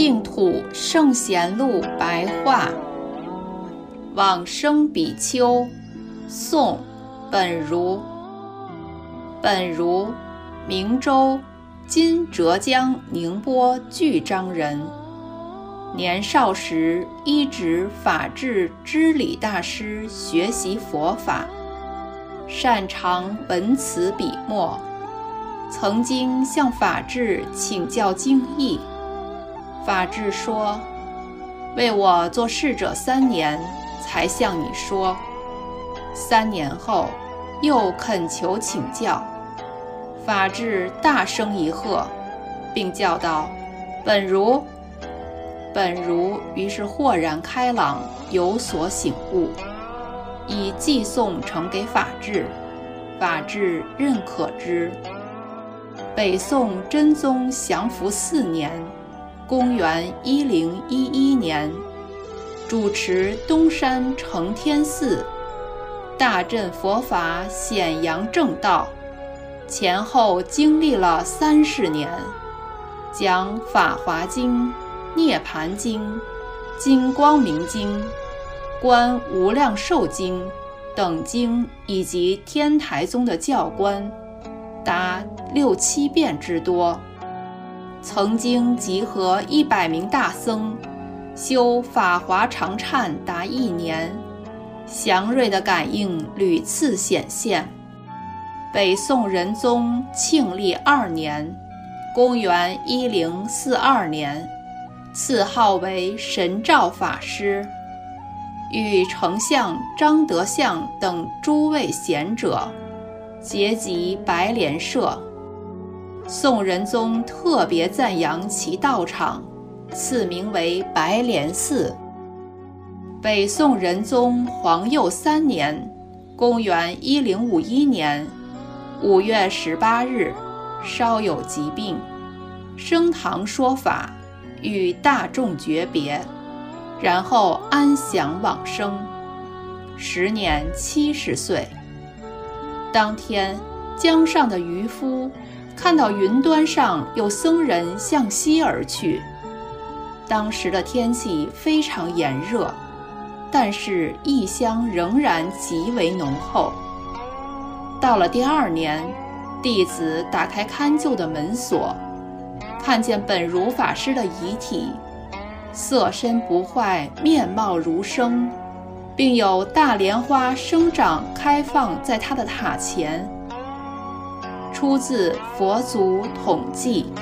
净土圣贤录白话，往生比丘，宋，本如。本如，明州（今浙江宁波巨章人）。年少时依止法治知礼大师学习佛法，擅长文辞笔墨，曾经向法治请教经义。法治说：“为我做侍者三年，才向你说。三年后，又恳求请教。法治大声一喝，并叫道：‘本如！’本如于是豁然开朗，有所醒悟，以寄送呈给法治。法治认可之。北宋真宗降服四年。”公元一零一一年，主持东山承天寺，大振佛法，显扬正道。前后经历了三十年，将《法华经》《涅盘经》《金光明经》《观无量寿经》等经以及天台宗的教观，达六七遍之多。曾经集合一百名大僧，修法华长忏达一年，祥瑞的感应屡次显现。北宋仁宗庆历二年（公元一零四二年），赐号为神照法师，与丞相张德相等诸位贤者结集白莲社。宋仁宗特别赞扬其道场，赐名为白莲寺。北宋仁宗皇佑三年（公元一零五一年）五月十八日，稍有疾病，升堂说法，与大众诀别，然后安详往生，时年七十岁。当天，江上的渔夫。看到云端上有僧人向西而去，当时的天气非常炎热，但是异香仍然极为浓厚。到了第二年，弟子打开看旧的门锁，看见本如法师的遗体，色身不坏，面貌如生，并有大莲花生长开放在他的塔前。出自《佛祖统计》。